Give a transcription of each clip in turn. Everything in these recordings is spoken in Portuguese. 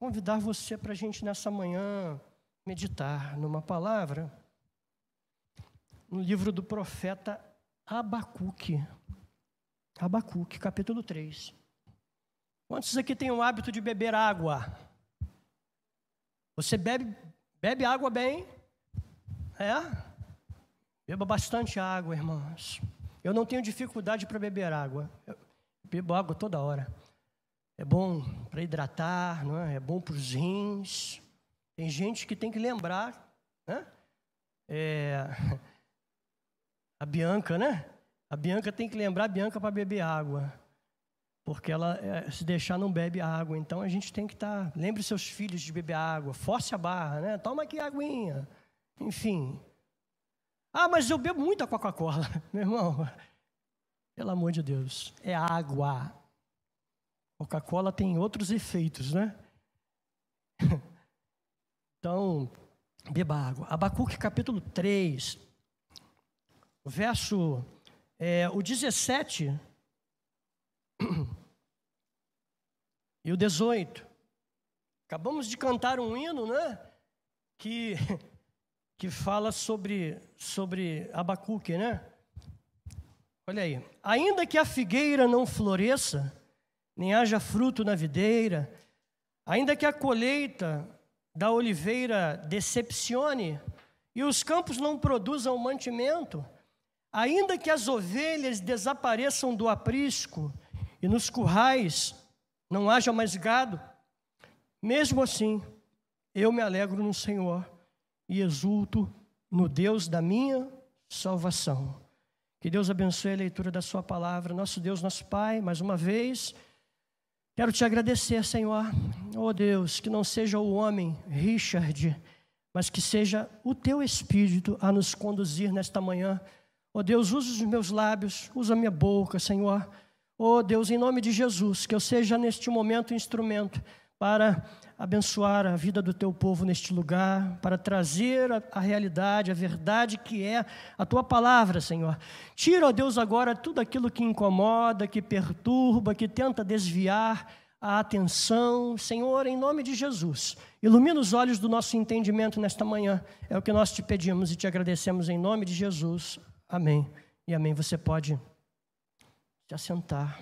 convidar você para a gente nessa manhã meditar numa palavra no livro do profeta Abacuque. Abacuque, capítulo 3. Quantos aqui têm o hábito de beber água? Você bebe, bebe água bem? É? Beba bastante água, irmãos. Eu não tenho dificuldade para beber água. Eu bebo água toda hora. É bom para hidratar, não é? é bom para os rins. Tem gente que tem que lembrar, né? É, a Bianca, né? A Bianca tem que lembrar a Bianca para beber água. Porque ela, é, se deixar, não bebe água. Então a gente tem que estar. Tá, lembre seus filhos de beber água. Force a barra, né? Toma aqui a aguinha. Enfim, ah, mas eu bebo muita Coca-Cola. Meu irmão, pelo amor de Deus, é água. Coca-Cola tem outros efeitos, né? Então, beba água. Abacuque capítulo 3, verso é, o 17 e o 18. Acabamos de cantar um hino, né? Que que fala sobre, sobre Abacuque, né? Olha aí. Ainda que a figueira não floresça, nem haja fruto na videira, ainda que a colheita da oliveira decepcione e os campos não produzam mantimento, ainda que as ovelhas desapareçam do aprisco e nos currais não haja mais gado, mesmo assim, eu me alegro no Senhor e exulto no Deus da minha salvação. Que Deus abençoe a leitura da Sua palavra. Nosso Deus, nosso Pai, mais uma vez, quero te agradecer, Senhor. Oh Deus, que não seja o homem, Richard, mas que seja o Teu Espírito a nos conduzir nesta manhã. Oh Deus, usa os meus lábios, usa a minha boca, Senhor. Oh Deus, em nome de Jesus, que eu seja neste momento instrumento para abençoar a vida do teu povo neste lugar, para trazer a, a, realidade, a verdade que é a tua palavra, Senhor. Tira, ó Deus, agora tudo aquilo que incomoda, que perturba, que tenta desviar a atenção, Senhor, em nome de Jesus. Ilumina os olhos do nosso entendimento nesta manhã. É o que nós te pedimos e te agradecemos em nome de Jesus. Amém. E amém. Você pode se assentar.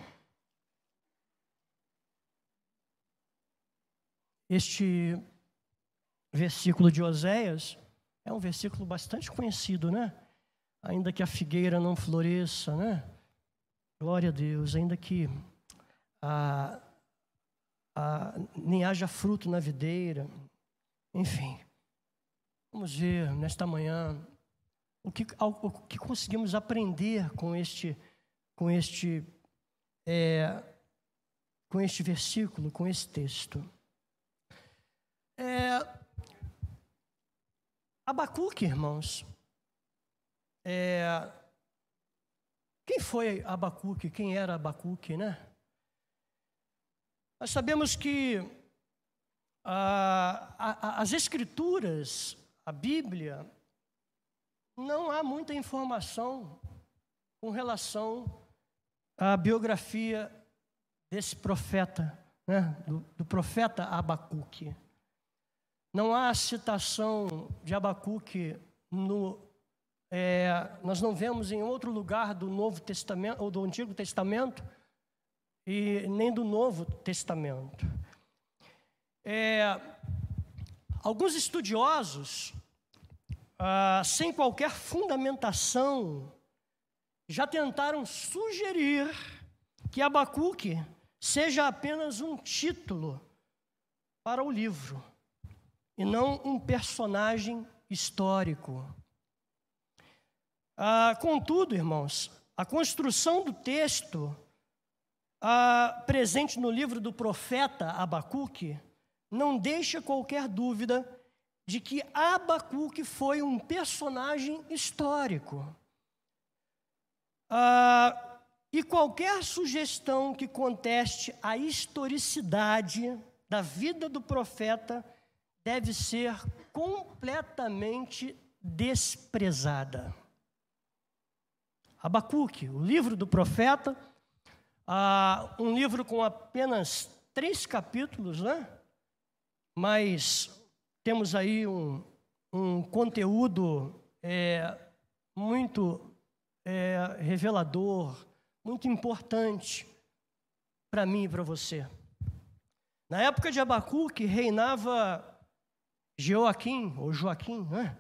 Este versículo de Oséias é um versículo bastante conhecido, né? Ainda que a figueira não floresça, né? Glória a Deus, ainda que a, a, nem haja fruto na videira, enfim. Vamos ver nesta manhã o que, o que conseguimos aprender com este, com este, é, com este versículo, com esse texto. É, Abacuque, irmãos. É, quem foi Abacuque? Quem era Abacuque, né? Nós sabemos que a, a, as Escrituras, a Bíblia, não há muita informação com relação à biografia desse profeta, né? do, do profeta Abacuque. Não há citação de Abacuque no. É, nós não vemos em outro lugar do Novo Testamento ou do Antigo Testamento e nem do Novo Testamento. É, alguns estudiosos, ah, sem qualquer fundamentação, já tentaram sugerir que Abacuque seja apenas um título para o livro e não um personagem histórico. Ah, contudo, irmãos, a construção do texto ah, presente no livro do profeta Abacuque não deixa qualquer dúvida de que Abacuque foi um personagem histórico. Ah, e qualquer sugestão que conteste a historicidade da vida do profeta deve ser completamente desprezada. Abacuque, o livro do profeta, ah, um livro com apenas três capítulos, né? mas temos aí um, um conteúdo é, muito é, revelador, muito importante para mim e para você. Na época de Abacuque reinava Joaquim, ou Joaquim, né?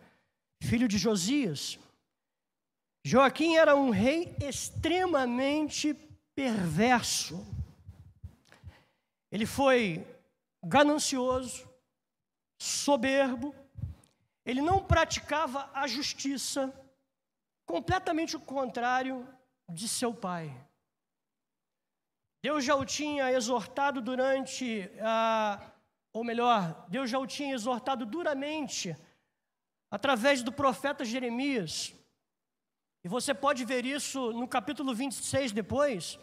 filho de Josias. Joaquim era um rei extremamente perverso. Ele foi ganancioso, soberbo, ele não praticava a justiça, completamente o contrário de seu pai. Deus já o tinha exortado durante a, ou melhor, Deus já o tinha exortado duramente através do profeta Jeremias. E você pode ver isso no capítulo 26 depois,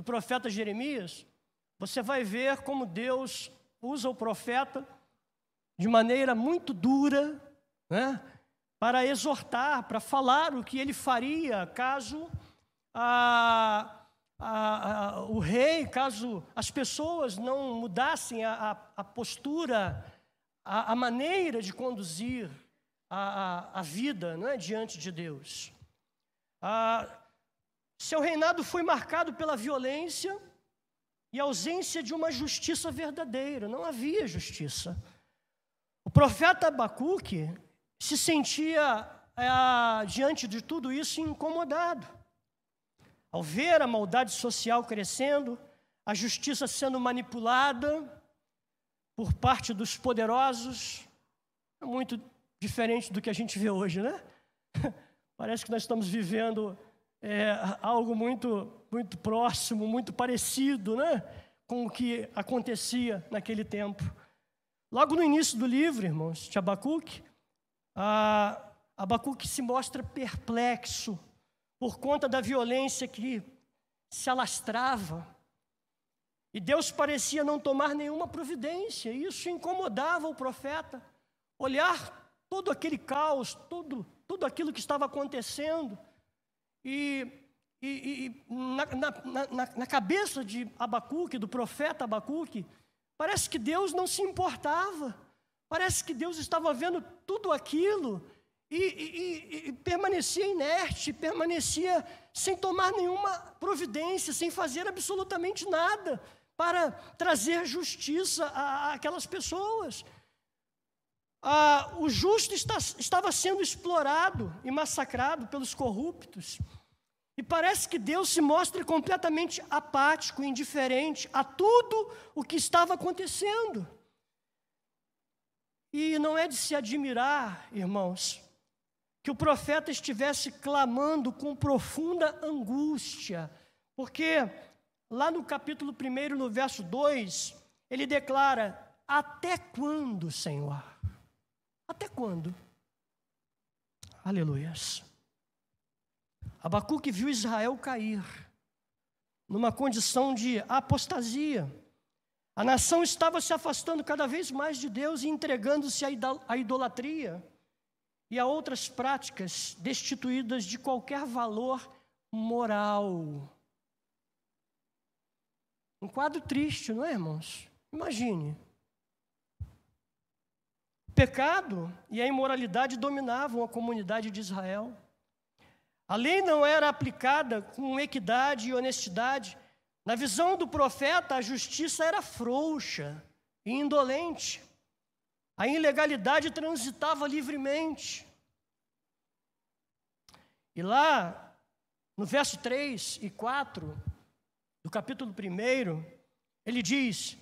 do profeta Jeremias. Você vai ver como Deus usa o profeta de maneira muito dura, né, para exortar, para falar o que ele faria caso a, a, a, o rei, caso as pessoas não mudassem a, postura, a, maneira de conduzir a, vida não é, diante de Deus. Seu reinado foi marcado pela violência e ausência de uma justiça verdadeira, não havia justiça. O profeta Abacuque se sentia, é, diante de tudo isso, incomodado. Ao ver a maldade social crescendo, a justiça sendo manipulada por parte dos poderosos, é muito diferente do que a gente vê hoje, né? Parece que nós estamos vivendo é, algo muito, muito próximo, muito parecido, né? Com o que acontecia naquele tempo. Logo no início do livro, irmãos, de Abacuque, a, Abacuque se mostra perplexo por conta da violência que se alastrava. E Deus parecia não tomar nenhuma providência, e isso incomodava o profeta. Olhar todo aquele caos, tudo, tudo aquilo que estava acontecendo, e, e, e na, na, na, na cabeça de Abacuque, do profeta Abacuque, Parece que Deus não se importava. Parece que Deus estava vendo tudo aquilo e, e, permanecia inerte, permanecia sem tomar nenhuma providência, sem fazer absolutamente nada para trazer justiça àquelas pessoas. Ah, o justo está, estava sendo explorado e massacrado pelos corruptos. E parece que Deus se mostra completamente apático, indiferente a tudo o que estava acontecendo. E não é de se admirar, irmãos, que o profeta estivesse clamando com profunda angústia, porque lá no capítulo 1, no verso 2, ele declara: Até quando, Senhor? Até quando? Aleluias. Abacuque viu Israel cair numa condição de apostasia. A nação estava se afastando cada vez mais de Deus e entregando-se à idolatria e a outras práticas destituídas de qualquer valor moral. Um quadro triste, não é, irmãos? Imagine. Pecado e a imoralidade dominavam a comunidade de Israel. A lei não era aplicada com equidade e honestidade. Na visão do profeta, a justiça era frouxa e indolente. A ilegalidade transitava livremente. E lá, no verso 3 e 4 do capítulo 1, ele diz: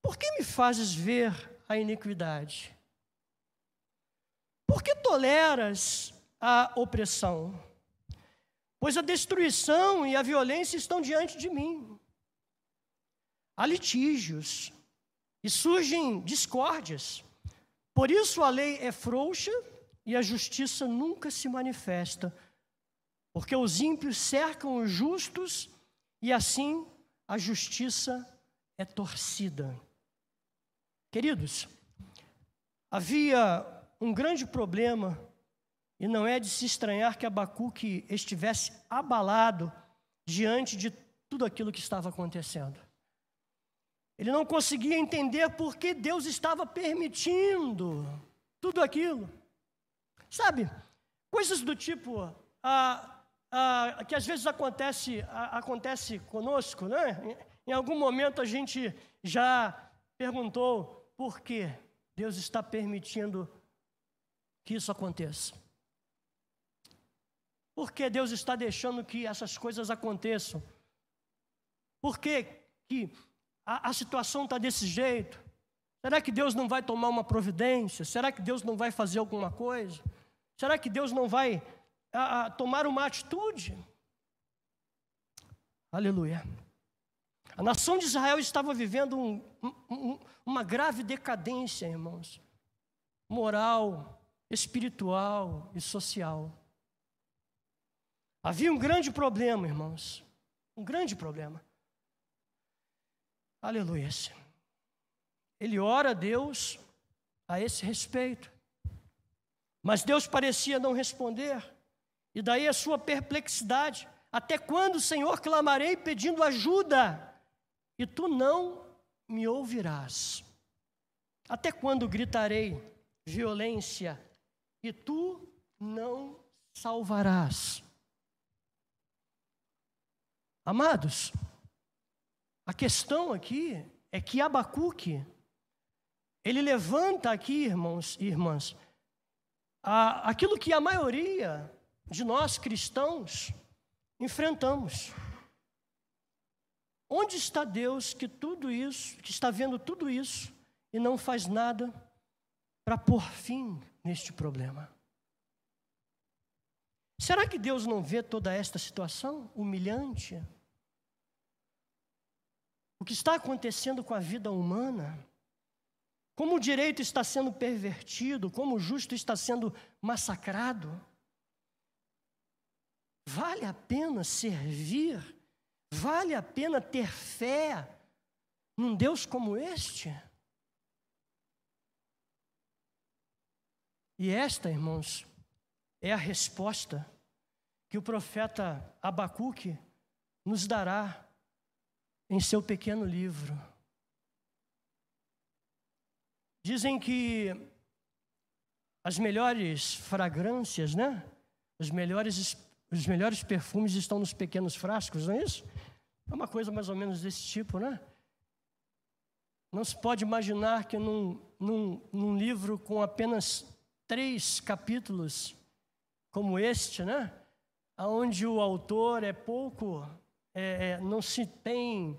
Por que me fazes ver a iniquidade? Por que toleras a opressão? pois a destruição e a violência estão diante de mim. Há litígios e surgem discórdias. Por isso a lei é frouxa e a justiça nunca se manifesta, porque os ímpios cercam os justos e assim a justiça é torcida. Queridos, havia um grande problema e não é de se estranhar que Abacuque estivesse abalado diante de tudo aquilo que estava acontecendo. Ele não conseguia entender por que Deus estava permitindo tudo aquilo. Sabe, coisas do tipo ah, ah, que às vezes acontece, ah, acontece conosco, né? Em algum momento a gente já perguntou por que Deus está permitindo que isso aconteça. Por que Deus está deixando que essas coisas aconteçam? Por que, que a, a situação está desse jeito? Será que Deus não vai tomar uma providência? Será que Deus não vai fazer alguma coisa? Será que Deus não vai a, a, tomar uma atitude? Aleluia. A nação de Israel estava vivendo um, um, uma grave decadência, irmãos, moral, espiritual e social. Havia um grande problema, irmãos, um grande problema. Aleluia. Ele ora a Deus a esse respeito. Mas Deus parecia não responder. E daí a sua perplexidade. Até quando, Senhor, clamarei pedindo ajuda? E tu não me ouvirás. Até quando gritarei violência? E tu não salvarás. Amados, a questão aqui é que Abacuque, ele levanta aqui, irmãos e irmãs, a, aquilo que a maioria de nós cristãos enfrentamos. Onde está Deus que tudo isso, que está vendo tudo isso e não faz nada para pôr fim neste problema? Será que Deus não vê toda esta situação humilhante? O que está acontecendo com a vida humana? Como o direito está sendo pervertido, como o justo está sendo massacrado? Vale a pena servir? Vale a pena ter fé num Deus como este? E esta, irmãos, é a resposta que o profeta Abacuque nos dará em seu pequeno livro. Dizem que as melhores fragrâncias, né? Os melhores, os melhores perfumes estão nos pequenos frascos, não é isso? É uma coisa mais ou menos desse tipo, né? Não se pode imaginar que num, num, num livro com apenas três capítulos, como este, né? Onde o autor é pouco, é, é, não se tem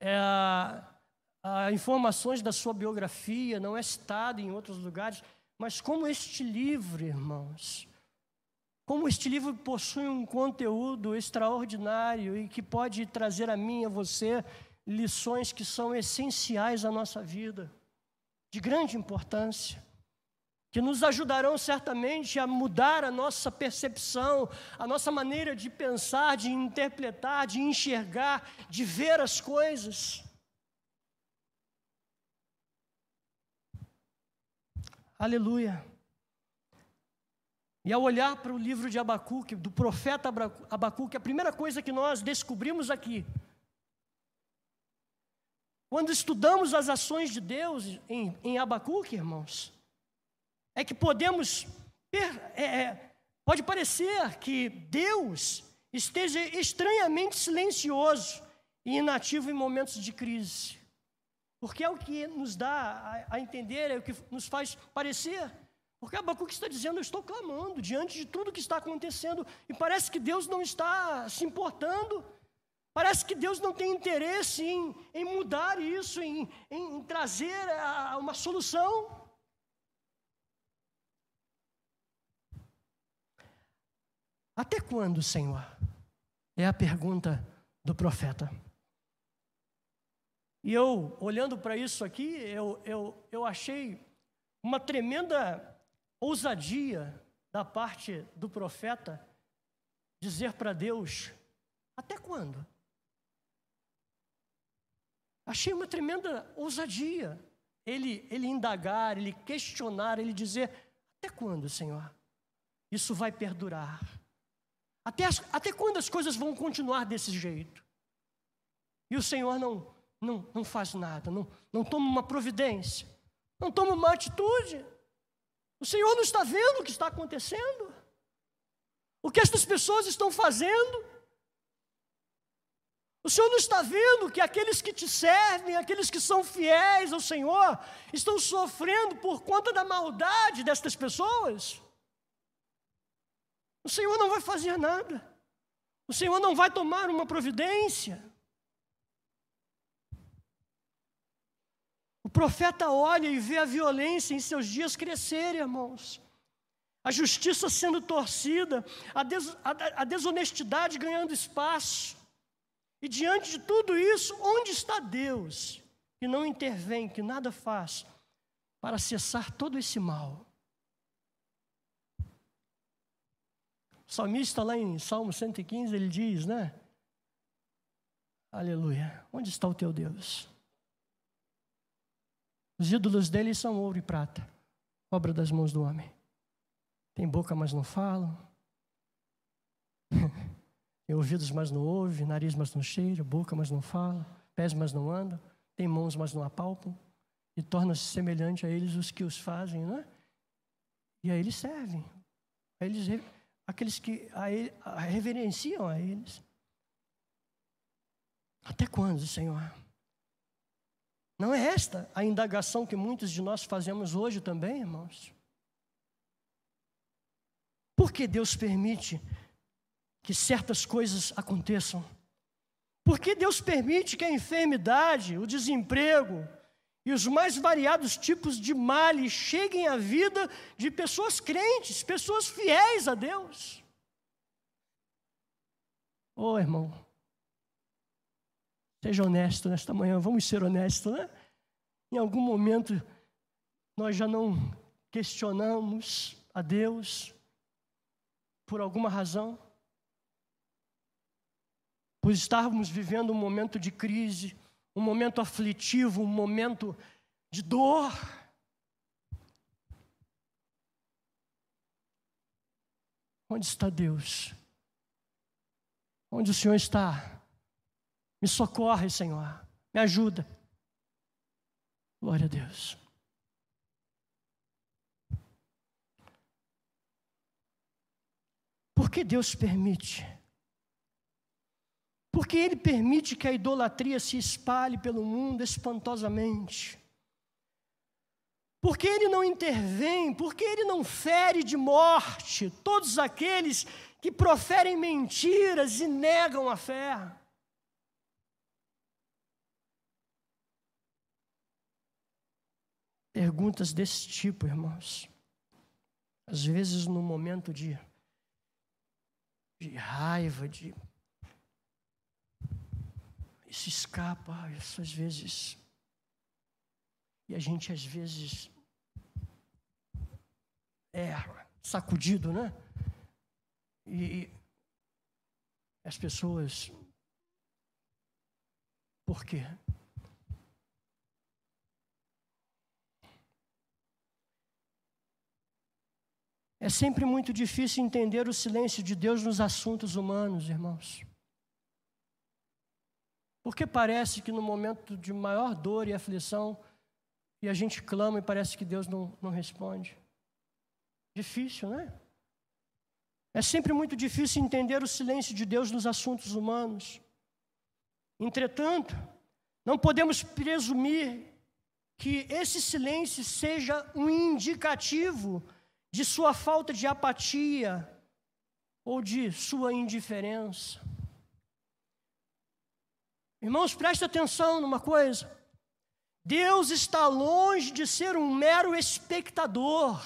é, a, informações da sua biografia, não é citado em outros lugares, mas como este livro, irmãos, como este livro possui um conteúdo extraordinário e que pode trazer a mim e a você lições que são essenciais à nossa vida, de grande importância que nos ajudarão certamente a mudar a nossa percepção, a nossa maneira de pensar, de interpretar, de enxergar, de ver as coisas. Aleluia. E ao olhar para o livro de Abacuque, do profeta Abacuque, a primeira coisa que nós descobrimos aqui, quando estudamos as ações de Deus em, em Abacuque, irmãos, é que podemos. É, é, pode parecer que Deus esteja estranhamente silencioso e inativo em momentos de crise. Porque é o que nos dá a, a entender, é o que nos faz parecer. Porque Abacuque está dizendo: Eu estou clamando diante de tudo que está acontecendo, e parece que Deus não está se importando, parece que Deus não tem interesse em, em mudar isso, em, em trazer a, uma solução. Até quando, Senhor? É a pergunta do profeta. E eu, olhando para isso aqui, eu, eu, eu achei uma tremenda ousadia da parte do profeta dizer para Deus: até quando? Achei uma tremenda ousadia ele, ele indagar, ele questionar, ele dizer: até quando, Senhor? Isso vai perdurar. Até, as, até quando as coisas vão continuar desse jeito? E o Senhor não, não, não faz nada, não, não toma uma providência, não toma uma atitude. O Senhor não está vendo o que está acontecendo. O que estas pessoas estão fazendo. O Senhor não está vendo que aqueles que te servem, aqueles que são fiéis ao Senhor, estão sofrendo por conta da maldade destas pessoas? O Senhor não vai fazer nada. O Senhor não vai tomar uma providência. O profeta olha e vê a violência em seus dias crescer, irmãos. A justiça sendo torcida, a, des, a, a desonestidade ganhando espaço. E diante de tudo isso, onde está Deus, que não intervém, que nada faz para cessar todo esse mal? O salmista, lá em Salmo 115, ele diz, né? Aleluia. Onde está o teu Deus? Os ídolos dele são ouro e prata, obra das mãos do homem. Tem boca, mas não falam. Tem ouvidos, mas não ouve, nariz, mas não cheira, boca, mas não fala, pés, mas não andam, tem mãos, mas não apalpam, e torna-se semelhante a eles os que os fazem, não é? E aí eles servem, a eles, aqueles que a, ele, a reverenciam a eles. Até quando, Senhor? Não é esta a indagação que muitos de nós fazemos hoje também, irmãos? Por que Deus permite que certas coisas aconteçam. Por que Deus permite que a enfermidade, o desemprego e os mais variados tipos de males cheguem à vida de pessoas crentes, pessoas fiéis a Deus? Oh, irmão, seja honesto nesta manhã, vamos ser honestos, né? Em algum momento nós já não questionamos a Deus por alguma razão? por estarmos vivendo um momento de crise, um momento aflitivo, um momento de dor. Onde está Deus? Onde o Senhor está? Me socorre, Senhor. Me ajuda. Glória a Deus. Por que Deus permite porque ele permite que a idolatria se espalhe pelo mundo espantosamente. Porque ele não intervém, porque ele não fere de morte todos aqueles que proferem mentiras e negam a fé. Perguntas desse tipo, irmãos. Às vezes, no momento de, de raiva, de se escapa, às vezes. E a gente às vezes é sacudido, né? E, as pessoas. Por quê? É sempre muito difícil entender o silêncio de Deus nos assuntos humanos, irmãos. Porque parece que no momento de maior dor e aflição, e a gente clama e parece que Deus não, não responde. Difícil, né? É sempre muito difícil entender o silêncio de Deus nos assuntos humanos. Entretanto, não podemos presumir que esse silêncio seja um indicativo de sua falta de apatia ou de sua indiferença. Irmãos, preste atenção numa coisa. Deus está longe de ser um mero espectador,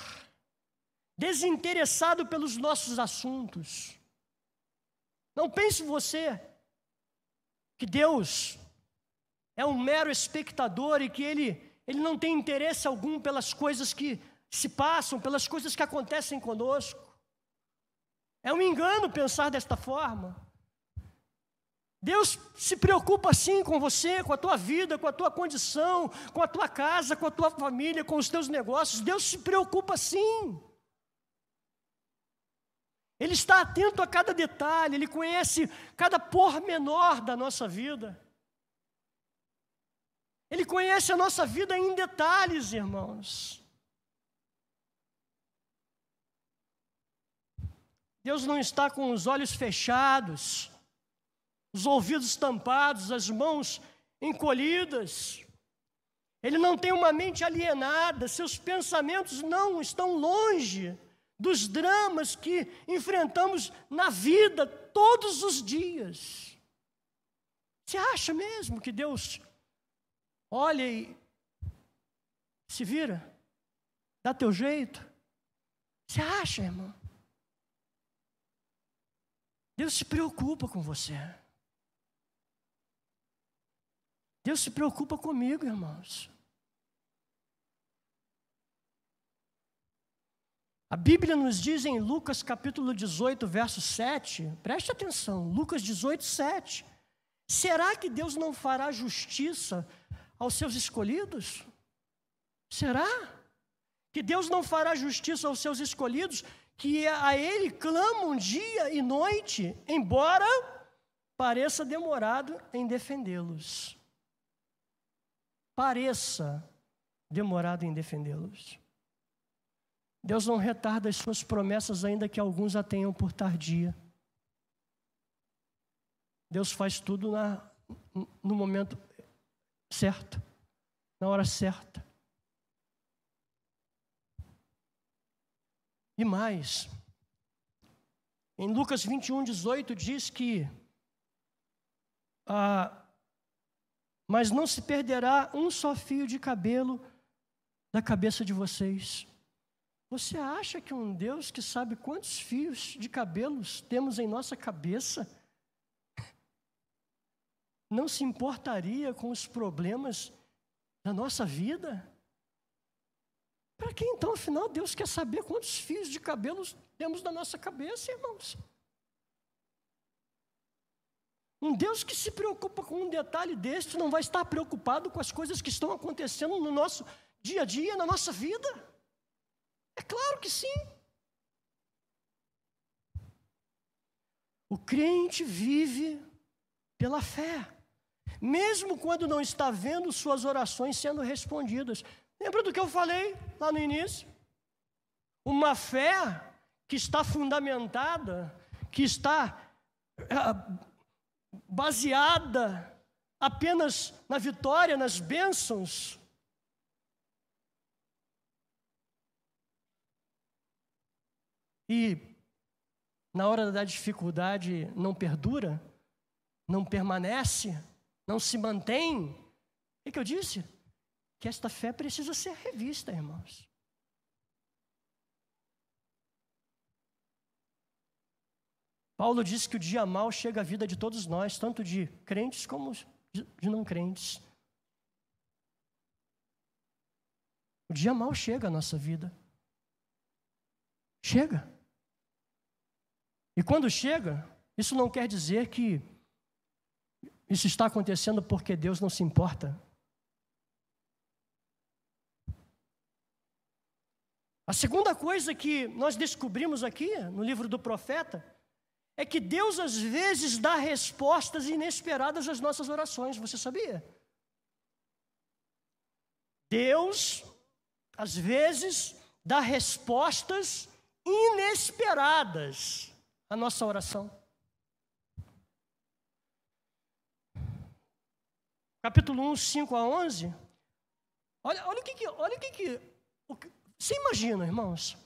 desinteressado pelos nossos assuntos. Não pense você que Deus é um mero espectador e que ele, ele não tem interesse algum pelas coisas que se passam, pelas coisas que acontecem conosco. É um engano pensar desta forma. Deus se preocupa sim com você, com a tua vida, com a tua condição, com a tua casa, com a tua família, com os teus negócios. Deus se preocupa sim. Ele está atento a cada detalhe, ele conhece cada pormenor da nossa vida. Ele conhece a nossa vida em detalhes, irmãos. Deus não está com os olhos fechados, os ouvidos tampados, as mãos encolhidas. Ele não tem uma mente alienada, seus pensamentos não estão longe dos dramas que enfrentamos na vida todos os dias. Você acha mesmo que Deus olha e se vira? Dá teu jeito? Você acha, irmão? Deus se preocupa com você. Deus se preocupa comigo, irmãos. A Bíblia nos diz em Lucas capítulo 18, verso 7, preste atenção, Lucas 18, 7. Será que Deus não fará justiça aos seus escolhidos? Será? Que Deus não fará justiça aos seus escolhidos, que a Ele clamam dia e noite, embora pareça demorado em defendê-los. Pareça demorado em defendê-los. Deus não retarda as suas promessas, ainda que alguns a tenham por tardia. Deus faz tudo na, no momento certo, na hora certa. E mais, em Lucas 21, 18 diz que, ah, mas não se perderá um só fio de cabelo da cabeça de vocês. Você acha que um Deus que sabe quantos fios de cabelos temos em nossa cabeça não se importaria com os problemas da nossa vida? Para que então, afinal, Deus quer saber quantos fios de cabelos temos na nossa cabeça, irmãos? Um Deus que se preocupa com um detalhe deste não vai estar preocupado com as coisas que estão acontecendo no nosso dia a dia, na nossa vida? É claro que sim. O crente vive pela fé, mesmo quando não está vendo suas orações sendo respondidas. Lembra do que eu falei lá no início? Uma fé que está fundamentada, que está é, baseada apenas na vitória, nas bênçãos, e na hora da dificuldade não perdura, não permanece, não se mantém, o que, eu disse? Que esta fé precisa ser revista, irmãos. Paulo diz que o dia mal chega à vida de todos nós, tanto de crentes como de não crentes. O dia mal chega à nossa vida. Chega. E quando chega, isso não quer dizer que isso está acontecendo porque Deus não se importa. A segunda coisa que nós descobrimos aqui no livro do profeta é que Deus às vezes dá respostas inesperadas às nossas orações, você sabia? Deus, às vezes, dá respostas inesperadas a nossa oração. Capítulo 1, 5 a 11. Olha, olha o que, que olha o que, que, o que você imagina, irmãos?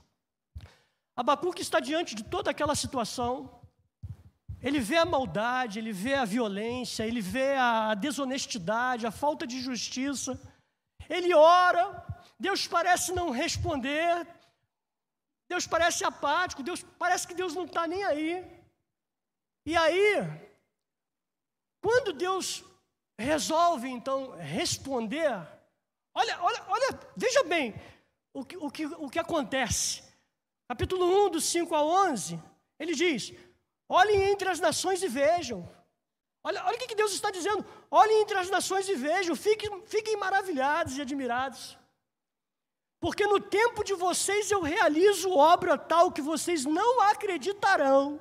Abacuque está diante de toda aquela situação. Ele vê a maldade, ele vê a violência, ele vê a desonestidade, a falta de justiça. Ele ora, Deus parece não responder, Deus parece apático, Deus parece que Deus não está nem aí. E aí, quando Deus resolve então responder, olha, olha, olha, veja bem o que, o que, o que acontece. Capítulo 1, dos 5 a 11, ele diz: olhem entre as nações e vejam. Olha, olha o que Deus está dizendo. Olhem entre as nações e vejam, fiquem, fiquem maravilhados e admirados. Porque no tempo de vocês eu realizo obra tal que vocês não acreditarão.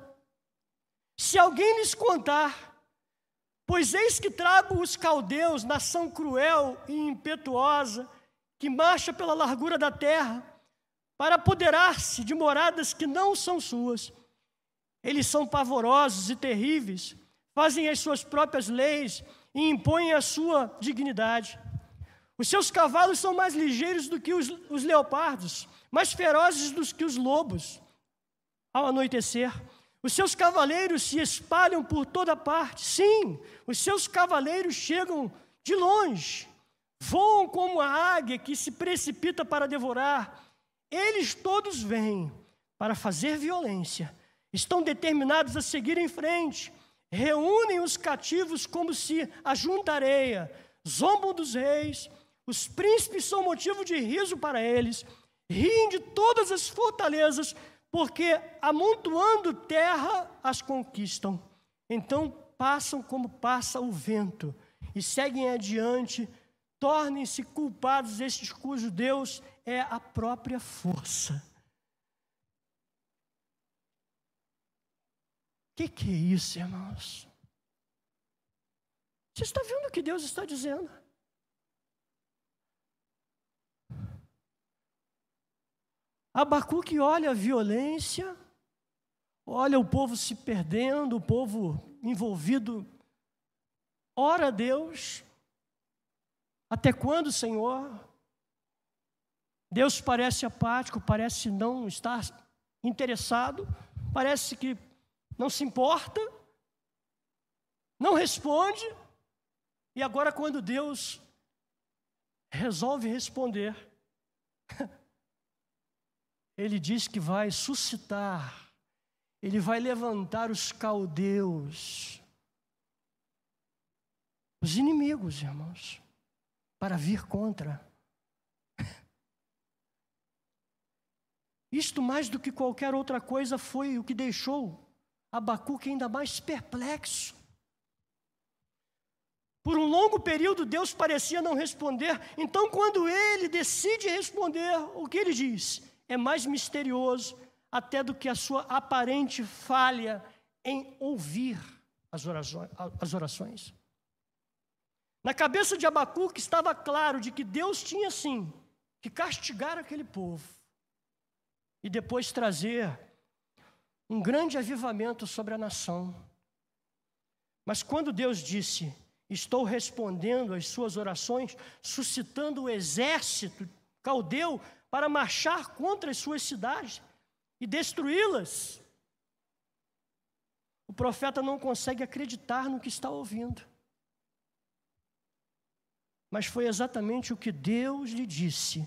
Se alguém lhes contar, Pois eis que trago os caldeus, nação cruel e impetuosa, que marcha pela largura da terra, para apoderar-se de moradas que não são suas. Eles são pavorosos e terríveis, fazem as suas próprias leis e impõem a sua dignidade. Os seus cavalos são mais ligeiros do que os, os leopardos, mais ferozes do que os lobos. Ao anoitecer, os seus cavaleiros se espalham por toda parte. Sim, os seus cavaleiros chegam de longe, voam como a águia que se precipita para devorar. Eles todos vêm para fazer violência, estão determinados a seguir em frente, reúnem os cativos como se ajunta areia, zombam dos reis, os príncipes são motivo de riso para eles, riem de todas as fortalezas, porque amontoando terra as conquistam. Então passam como passa o vento e seguem adiante, tornem-se culpados. Estes cujo Deus é a própria força. Que, que é isso, irmãos? Você está vendo o que Deus está dizendo? Abacuque olha a violência, olha o povo se perdendo, o povo envolvido. Ora Deus, até quando, Senhor? Deus parece apático, parece não estar interessado, parece que não se importa, não responde. E agora, quando Deus resolve responder, ele diz que vai suscitar, ele vai levantar os caldeus, os inimigos, irmãos, para vir contra. Isto mais do que qualquer outra coisa foi o que deixou Abacuque ainda mais perplexo. Por um longo período, Deus parecia não responder. Então, quando ele decide responder, o que ele diz? é mais misterioso até do que a sua aparente falha em ouvir as orações. Na cabeça de Abacuque estava claro de que Deus tinha sim que castigar aquele povo e depois trazer um grande avivamento sobre a nação. Mas quando Deus disse: Estou respondendo às suas orações, suscitando o exército caldeu para marchar contra as suas cidades e destruí-las. O profeta não consegue acreditar no que está ouvindo. Mas foi exatamente o que Deus lhe disse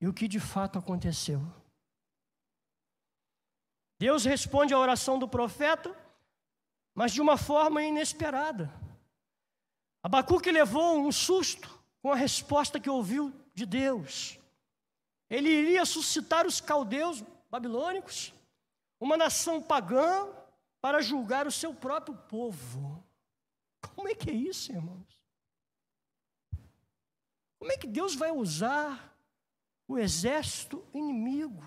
e o que de fato aconteceu. Deus responde à oração do profeta, mas de uma forma inesperada. Abacuque levou um susto com a resposta que ouviu de Deus. Ele iria suscitar os caldeus babilônicos, uma nação pagã, para julgar o seu próprio povo. Como é que é isso, irmãos? Como é que Deus vai usar o exército inimigo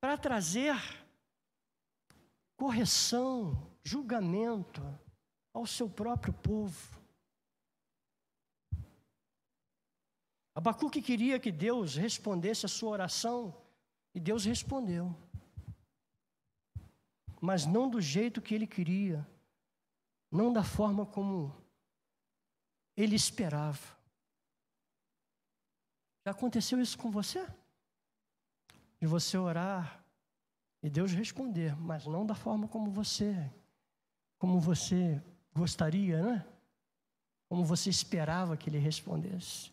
para trazer correção, julgamento ao seu próprio povo? Abacuque queria que Deus respondesse a sua oração e Deus respondeu. Mas não do jeito que ele queria, não da forma como ele esperava. Já aconteceu isso com você? De você orar e Deus responder, mas não da forma como você, como você gostaria, né? Como você esperava que ele respondesse.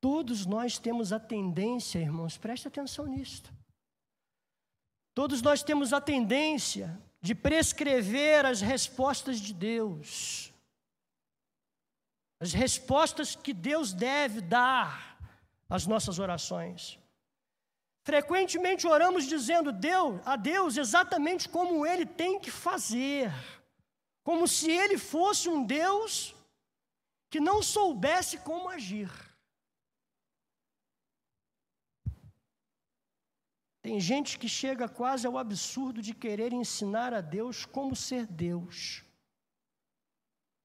Todos nós temos a tendência, irmãos, preste atenção nisto. Todos nós temos a tendência de prescrever as respostas de Deus. As respostas que Deus deve dar às nossas orações. Frequentemente oramos dizendo Deus, a Deus exatamente como Ele tem que fazer, como se Ele fosse um Deus que não soubesse como agir. Tem gente que chega quase ao absurdo de querer ensinar a Deus como ser Deus.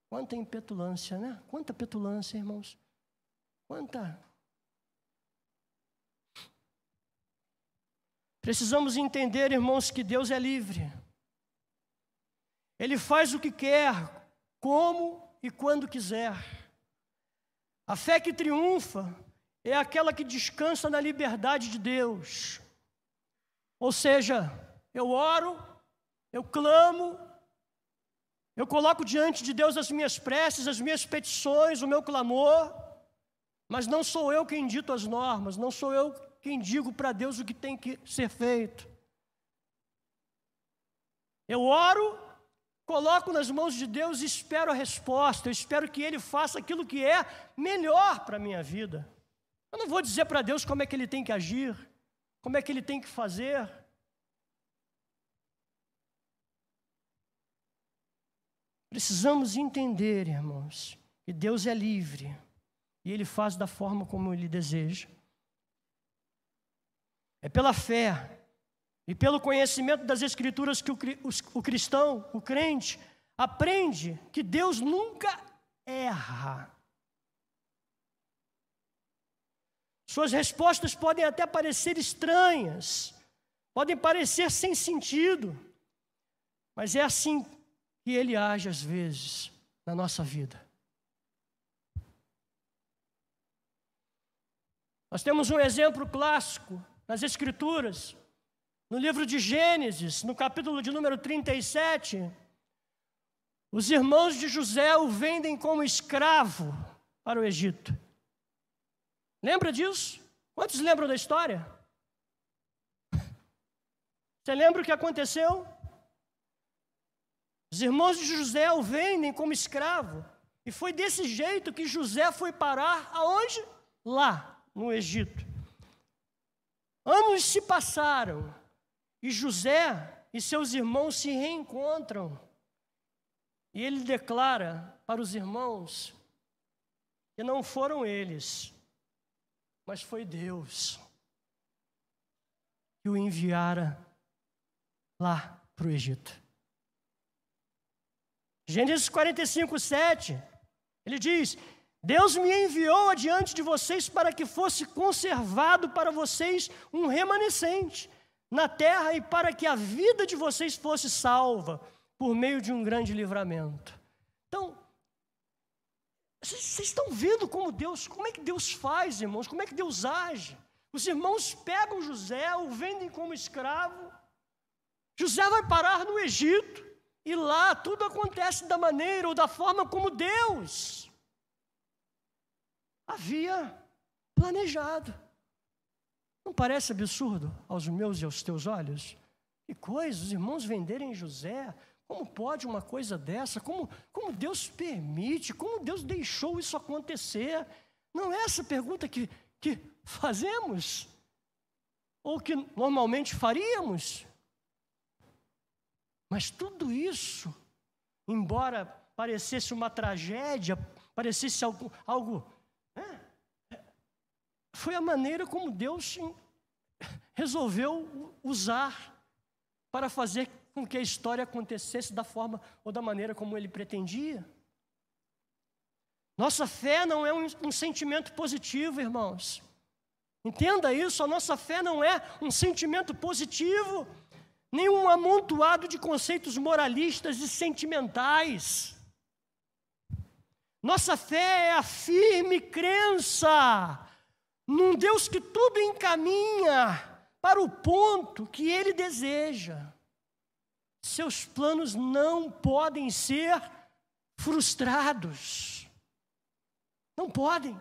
Quanta impetulância, né? Quanta petulância, irmãos. Quanta. Precisamos entender, irmãos, que Deus é livre. Ele faz o que quer, como e quando quiser. A fé que triunfa é aquela que descansa na liberdade de Deus. Ou seja, eu oro, eu clamo, eu coloco diante de Deus as minhas preces, as minhas petições, o meu clamor, mas não sou eu quem dito as normas, não sou eu quem digo para Deus o que tem que ser feito. Eu oro, coloco nas mãos de Deus e espero a resposta, eu espero que Ele faça aquilo que é melhor para a minha vida. Eu não vou dizer para Deus como é que Ele tem que agir, como é que ele tem que fazer? Precisamos entender, irmãos, que Deus é livre e ele faz da forma como ele deseja. É pela fé e pelo conhecimento das Escrituras que o, cristão, o crente, aprende que Deus nunca erra. Suas respostas podem até parecer estranhas, podem parecer sem sentido, mas é assim que ele age às vezes na nossa vida. Nós temos um exemplo clássico nas Escrituras, no livro de Gênesis, no capítulo de número 37. Os irmãos de José o vendem como escravo para o Egito. Lembra disso? Quantos lembram da história? Você lembra o que aconteceu? Os irmãos de José o vendem como escravo. E foi desse jeito que José foi parar aonde? Lá, no Egito. Anos se passaram e José e seus irmãos se reencontram. E ele declara para os irmãos que não foram eles, mas foi Deus que o enviara lá para o Egito. Gênesis 45, 7, ele diz: Deus me enviou adiante de vocês para que fosse conservado para vocês um remanescente na terra e para que a vida de vocês fosse salva por meio de um grande livramento. Então, vocês estão vendo como Deus, como é que Deus faz, irmãos? Como é que Deus age? Os irmãos pegam José, o vendem como escravo. José vai parar no Egito e lá tudo acontece da maneira ou da forma como Deus havia planejado. Não parece absurdo aos meus e aos teus olhos? Que coisa, os irmãos venderem José, como pode uma coisa dessa? Como, como Deus permite? Como Deus deixou isso acontecer? Não é essa pergunta que, que fazemos? Ou que normalmente faríamos? Mas tudo isso, embora parecesse uma tragédia, parecesse algo, algo? Foi a maneira como Deus resolveu usar para fazer com que a história acontecesse da forma ou da maneira como ele pretendia. Nossa fé não é um, um, sentimento positivo, irmãos. Entenda isso, a nossa fé não é um sentimento positivo, nem um amontoado de conceitos moralistas e sentimentais. Nossa fé é a firme crença num Deus que tudo encaminha para o ponto que Ele deseja seus planos não podem ser frustrados. Não podem.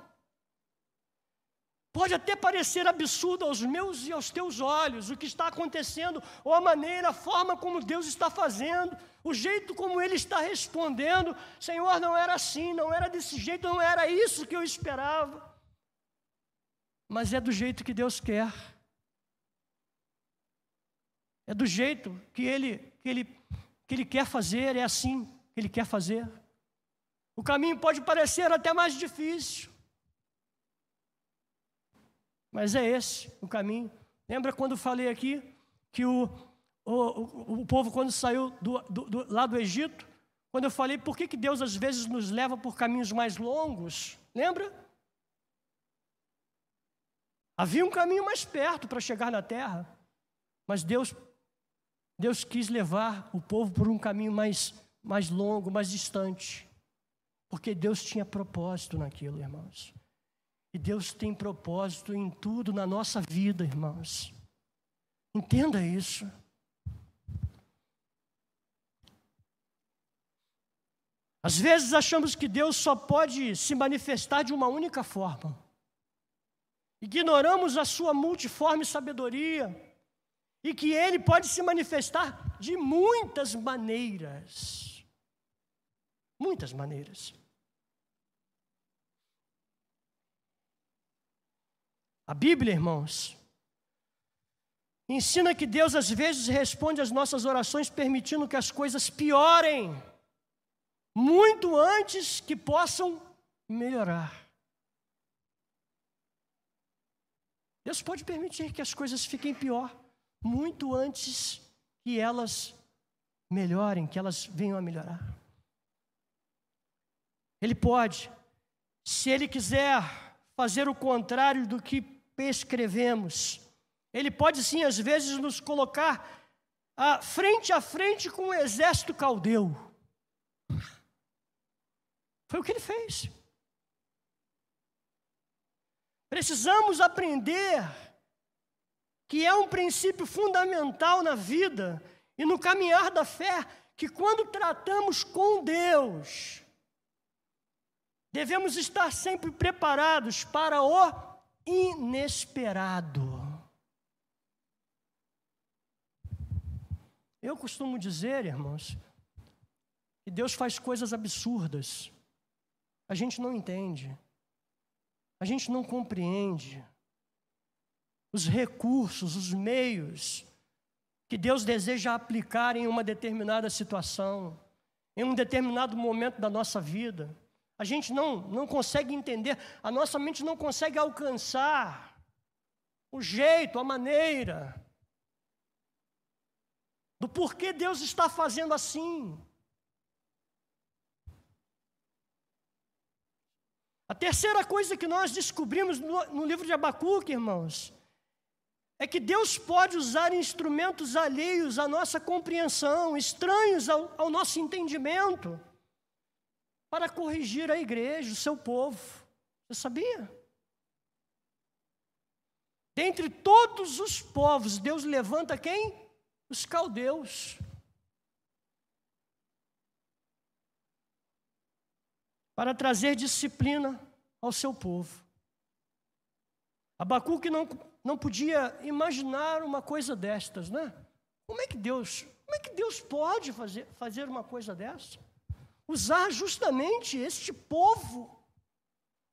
Pode até parecer absurdo aos meus e aos teus olhos o que está acontecendo, ou a maneira, a forma como Deus está fazendo, o jeito como Ele está respondendo. Senhor, não era assim, não era desse jeito, não era isso que eu esperava. Mas é do jeito que Deus quer. É do jeito que Ele que ele, que ele quer fazer, é assim que ele quer fazer. O caminho pode parecer até mais difícil, mas é esse o caminho Lembra quando falei aqui que o, o, o povo, quando saiu do, do, do, lá do Egito, quando eu falei por que, que Deus às vezes nos leva por caminhos mais longos, lembra? Havia um caminho mais perto para chegar na terra, mas Deus, Deus quis levar o povo por um caminho mais, mais longo, mais distante, porque Deus tinha propósito naquilo, irmãos. E Deus tem propósito em tudo na nossa vida, irmãos. Entenda isso. Às vezes achamos que Deus só pode se manifestar de uma única forma. Ignoramos a sua multiforme sabedoria e que ele pode se manifestar de muitas maneiras. Muitas maneiras. A Bíblia, irmãos, ensina que Deus às vezes responde às nossas orações permitindo que as coisas piorem, muito antes que possam melhorar. Deus pode permitir que as coisas fiquem pior, muito antes que elas melhorem, que elas venham a melhorar. Ele pode, se Ele quiser fazer o contrário do que escrevemos. Ele pode sim, às vezes, nos colocar a frente a frente com o exército caldeu. Foi o que ele fez. Precisamos aprender que é um princípio fundamental na vida e no caminhar da fé, que quando tratamos com Deus, devemos estar sempre preparados para o inesperado. Eu costumo dizer, irmãos, que Deus faz coisas absurdas. A gente não entende. A gente não compreende os recursos, os meios que Deus deseja aplicar em uma determinada situação, em um determinado momento da nossa vida. A gente não, não consegue entender, a nossa mente não consegue alcançar o jeito, a maneira do porquê Deus está fazendo assim. A terceira coisa que nós descobrimos no, no livro de Abacuque, irmãos, é que Deus pode usar instrumentos alheios à nossa compreensão, estranhos ao, ao nosso entendimento para corrigir a igreja, o seu povo. Você sabia? Dentre todos os povos, Deus levanta quem? Os caldeus. Para trazer disciplina ao seu povo. Abacuque não, não podia imaginar uma coisa destas, né? Como é que Deus, como é que Deus pode fazer, fazer uma coisa dessa? usar justamente este povo,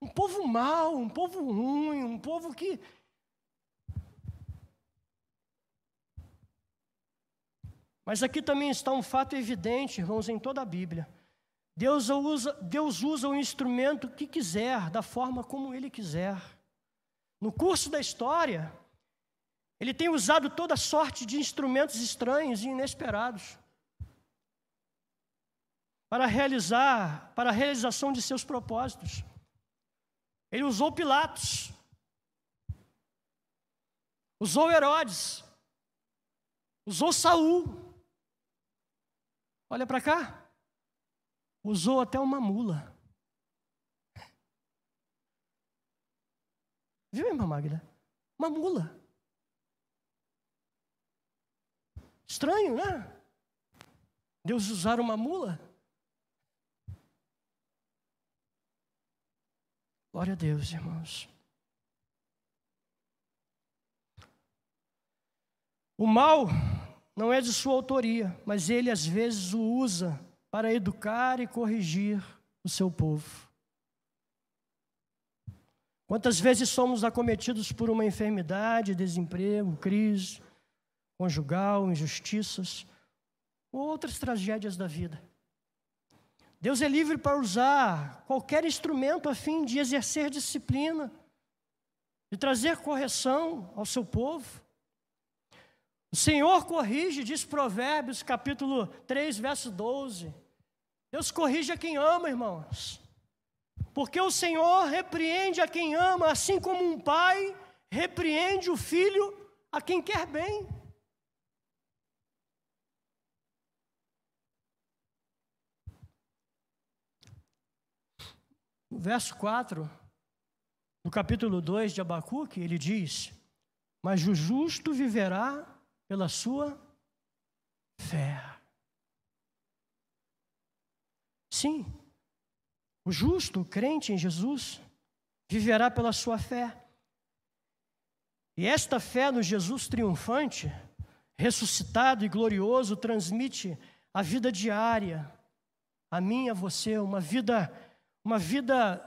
um povo mau, um povo ruim, um povo que. Mas aqui também está um fato evidente, irmãos, em toda a Bíblia. Deus usa, Deus usa o instrumento que quiser, da forma como Ele quiser. No curso da história, Ele tem usado toda sorte de instrumentos estranhos e inesperados para realizar, para a realização de seus propósitos. Ele usou Pilatos, usou Herodes, usou Saul. Olha para cá. Usou até uma mula. Viu, irmã Magda? Uma mula. Estranho, né? Deus usar uma mula. Glória a Deus, irmãos. O mal não é de sua autoria, mas ele às vezes o usa para educar e corrigir o seu povo. Quantas vezes somos acometidos por uma enfermidade, desemprego, crise conjugal, injustiças, ou outras tragédias da vida. Deus é livre para usar qualquer instrumento a fim de exercer disciplina, de trazer correção ao seu povo. O Senhor corrige, diz Provérbios, capítulo 3, verso 12. Deus corrige a quem ama, irmãos. Porque o Senhor repreende a quem ama, assim como um pai repreende o filho a quem quer bem. No verso 4, no capítulo 2 de Abacuque, ele diz: Mas o justo viverá pela sua fé. Sim, o justo, o crente em Jesus, viverá pela sua fé. E esta fé no Jesus triunfante, ressuscitado e glorioso, transmite a vida diária, a mim e a você, uma vida uma vida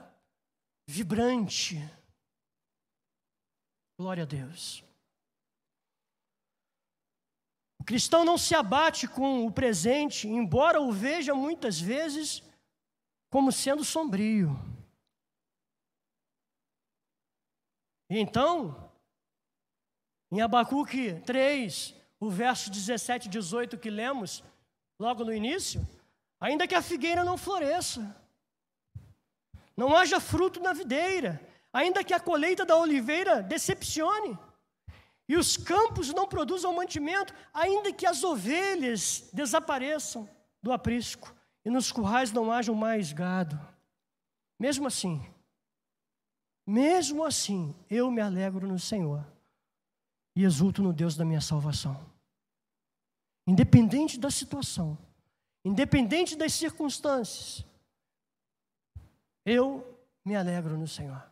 vibrante. Glória a Deus. O cristão não se abate com o presente, embora o veja muitas vezes como sendo sombrio. Então, em Abacuque 3, o verso 17 e 18 que lemos logo no início, ainda que a figueira não floresça, não haja fruto na videira, ainda que a colheita da oliveira decepcione, e os campos não produzam mantimento, ainda que as ovelhas desapareçam do aprisco, e nos currais não haja mais gado. Mesmo assim, mesmo assim, eu me alegro no Senhor e exulto no Deus da minha salvação. Independente da situação, independente das circunstâncias, eu me alegro no Senhor.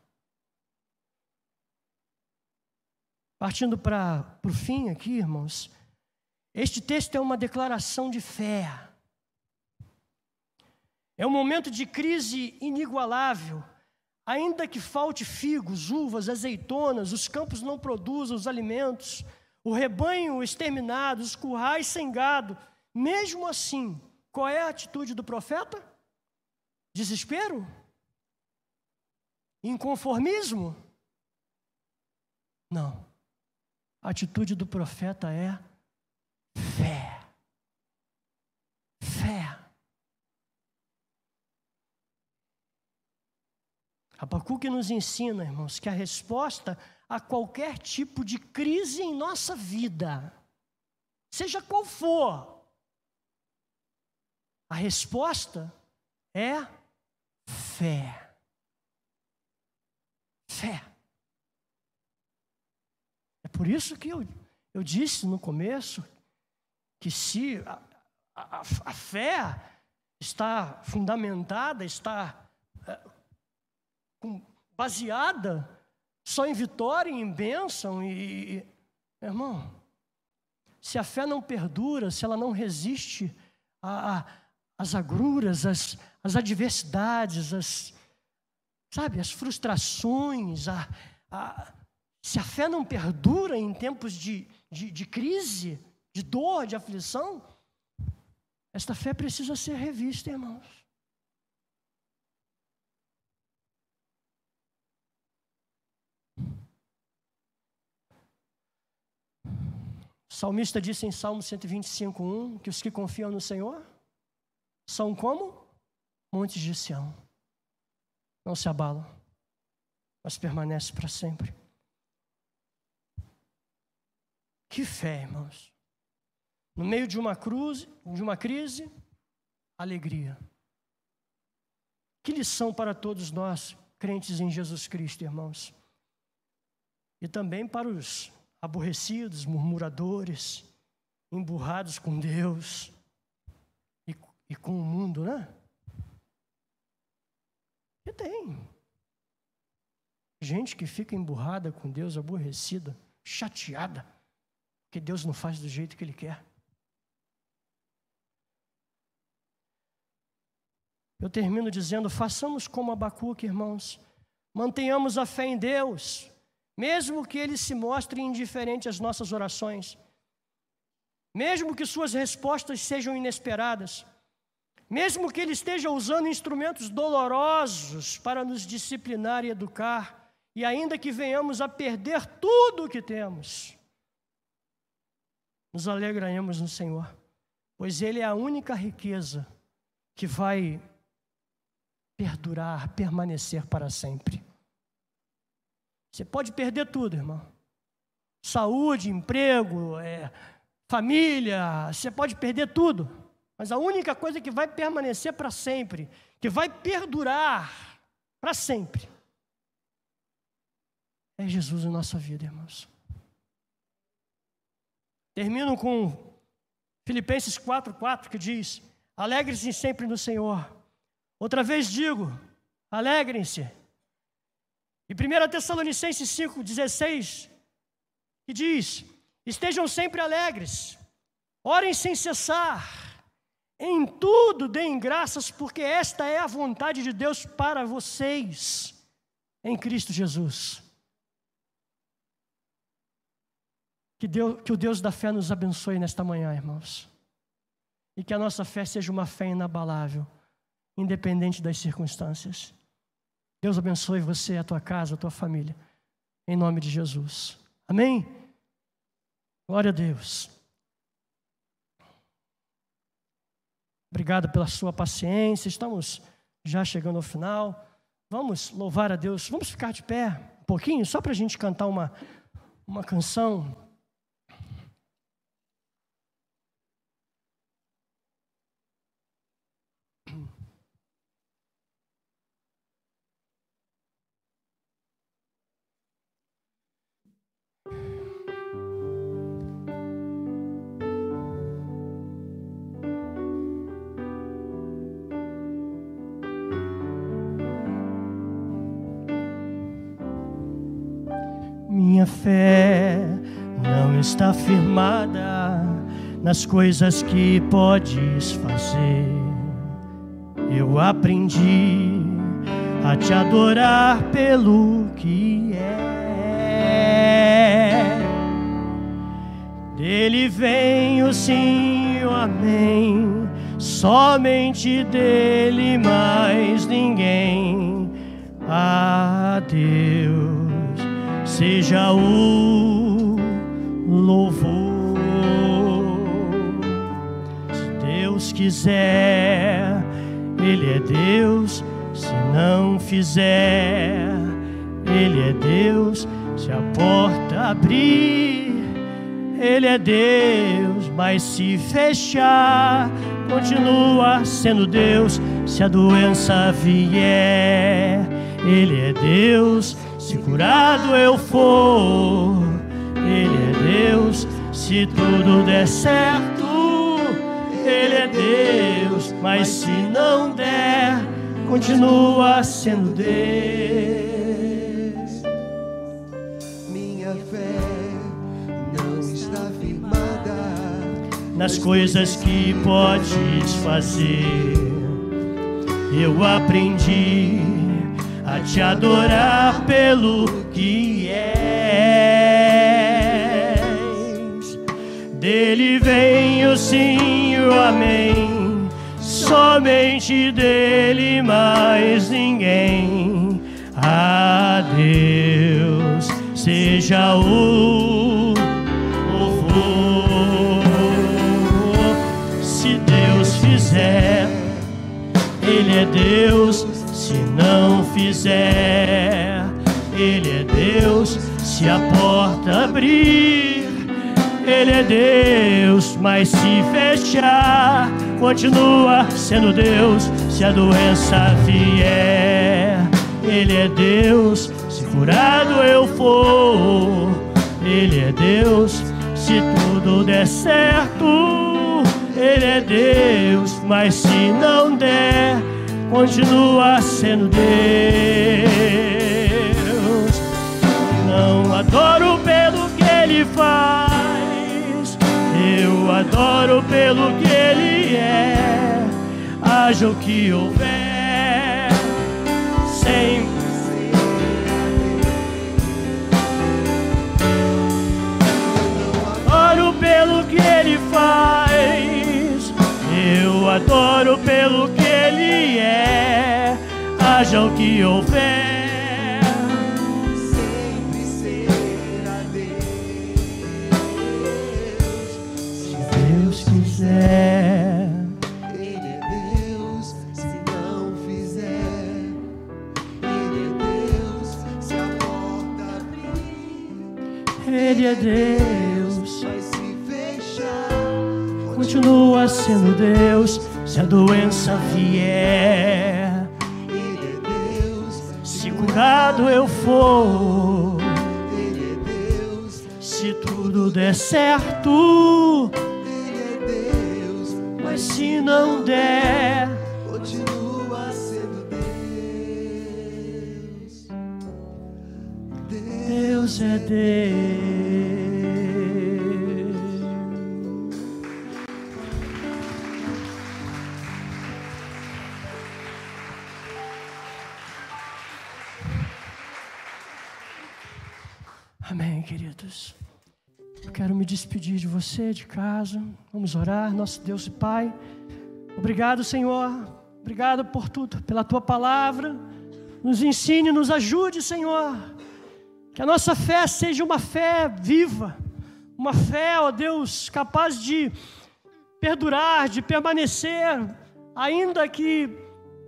Partindo para o fim aqui, irmãos, este texto é uma declaração de fé. É um momento de crise inigualável. Ainda que falte figos, uvas, azeitonas, os campos não produzam os alimentos, o rebanho exterminado, os currais sem gado, mesmo assim, qual é a atitude do profeta? Desespero? Inconformismo? Não. A atitude do profeta é fé. Fé. Abacuque nos ensina, irmãos, que a resposta a qualquer tipo de crise em nossa vida, seja qual for, a resposta é fé fé. Por isso que eu, eu disse no começo que se a, a, a fé está fundamentada, está é, com, baseada só em vitória, em bênção e, e, irmão, se a fé não perdura, se ela não resiste às agruras, às, às adversidades, às, Sabe, as frustrações, a, a, se a fé não perdura em tempos de, de, de crise, de dor, de aflição, esta fé precisa ser revista, irmãos. O salmista disse em Salmo 125:1 que os que confiam no Senhor são como montes de Sião não se abalam, mas permanece para sempre. Que fé, irmãos. No meio de uma cruz, de uma crise, alegria. Que lição para todos nós, crentes em Jesus Cristo, irmãos. E também para os aborrecidos, murmuradores, emburrados com Deus e, e com o mundo, né? E tem. Gente que fica emburrada com Deus, aborrecida, chateada, que Deus não faz do jeito que Ele quer. Eu termino dizendo: façamos como Abacuque, irmãos. Mantenhamos a fé em Deus, mesmo que Ele se mostre indiferente às nossas orações, mesmo que Suas respostas sejam inesperadas. Mesmo que ele esteja usando instrumentos dolorosos para nos disciplinar e educar, e ainda que venhamos a perder tudo o que temos, nos alegraremos no Senhor, pois Ele é a única riqueza que vai perdurar, permanecer para sempre. Você pode perder tudo, irmão. Saúde, emprego, é, família, você pode perder tudo. Mas a única coisa que vai permanecer para sempre, que vai perdurar para sempre, é Jesus em nossa vida, irmãos. Termino com Filipenses 4,4 que diz: Alegre-se sempre no Senhor. Outra vez digo: alegrem-se. E 1 Tessalonicenses 5,16, que diz: Estejam sempre alegres, orem sem cessar, em tudo deem graças, porque esta é a vontade de Deus para vocês, em Cristo Jesus. Que, Deus, que o Deus da fé nos abençoe nesta manhã, irmãos. E que a nossa fé seja uma fé inabalável, independente das circunstâncias. Deus abençoe você, a tua casa, a tua família. Em nome de Jesus. Amém? Glória a Deus. Obrigado pela sua paciência. Estamos já chegando ao final. Vamos louvar a Deus. Vamos ficar de pé um pouquinho, só para a gente cantar uma, uma canção. Minha fé não está firmada nas coisas que podes fazer. Eu aprendi a te adorar pelo que é. Dele vem o sim, o amém. Somente dele, mais ninguém. A Deus seja o louvor. Se Deus quiser, Ele é Deus. Se não fizer, Ele é Deus. Se a porta abrir, Ele é Deus. Mas se fechar, continua sendo Deus. Se a doença vier, Ele é Deus se curado eu for, Ele é Deus. Se tudo der certo, Ele é Deus. Mas se não der, continua sendo Deus. Minha fé não está firmada nas coisas que podes fazer. Eu aprendi a te adorar pelo que és. Dele vem o sim e o amém, somente dele mais ninguém. A Deus seja o louvor. Se Deus fizer, Ele é Deus fizer, Ele é Deus. Se a porta abrir, Ele é Deus. Mas se fechar, continua sendo Deus. Se a doença vier, Ele é Deus. Se curado eu for, Ele é Deus. Se tudo der certo, Ele é Deus. Mas se não der, continua sendo Deus. Não adoro pelo que Ele faz, eu adoro pelo que Ele é. Haja o que houver, sempre. Adoro pelo que Ele faz, eu adoro haja o que houver. Sempre será Deus, se Deus quiser. Ele é Deus, se não fizer. Ele é Deus, se a porta abrir. Ele é, é Deus, Vai se fechar, continua sendo Deus, se a doença vier. Deus, curado eu for, Ele é Deus, se tudo der certo, Ele é Deus, mas se não der, continua sendo Deus. Deus é Deus. Você, de casa. Vamos orar, nosso Deus e Pai. Obrigado, Senhor. Obrigado por tudo, pela tua palavra. Nos ensine, nos ajude, Senhor. Que a nossa fé seja uma fé viva, uma fé, ó Deus, capaz de perdurar, de permanecer, ainda que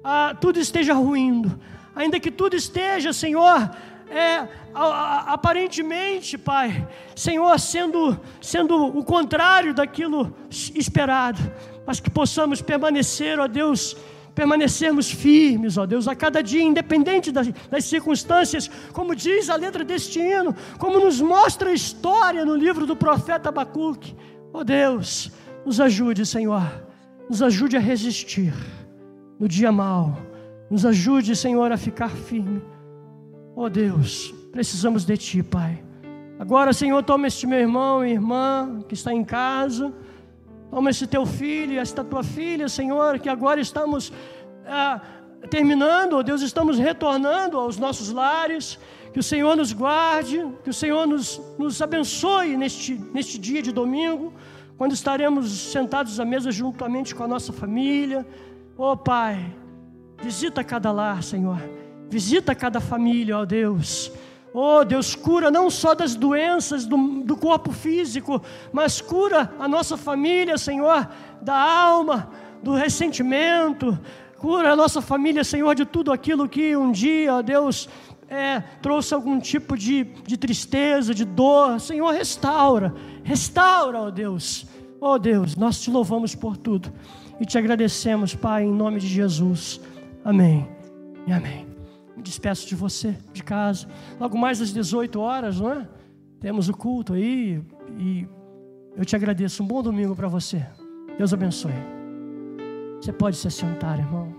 ah, tudo esteja ruindo, ainda que tudo esteja, Senhor, é, aparentemente, Pai, Senhor, sendo, sendo o contrário daquilo esperado, mas que possamos permanecer, ó Deus, permanecermos firmes, ó Deus, a cada dia, independente das, das circunstâncias, como diz a letra deste hino, como nos mostra a história no livro do profeta Abacuque. Ó Deus, nos ajude, Senhor, nos ajude a resistir no dia mau, nos ajude, Senhor, a ficar firme. Ó Deus, precisamos de Ti, Pai. Agora, Senhor, toma este meu irmão e irmã que está em casa. Toma esse teu filho, esta tua filha, Senhor, que agora estamos ah, terminando, ó Deus, estamos retornando aos nossos lares. Que o Senhor nos guarde, que o Senhor nos, nos abençoe neste, neste dia de domingo, quando estaremos sentados à mesa juntamente com a nossa família. Ó Pai, visita cada lar, Senhor. Visita cada família, ó Deus. Oh Deus, cura não só das doenças do, do corpo físico, mas cura a nossa família, Senhor, da alma, do ressentimento. Cura a nossa família, Senhor, de tudo aquilo que um dia, ó Deus, é, trouxe algum tipo de, de tristeza, de dor. Senhor, restaura, restaura, ó Deus. Oh Deus, nós te louvamos por tudo e te agradecemos, Pai, em nome de Jesus. Amém e amém. Me despeço de você, de casa. Logo mais às 18 horas, não é? Temos o culto aí e eu te agradeço. Um bom domingo para você. Deus abençoe. Você pode se sentar, irmão.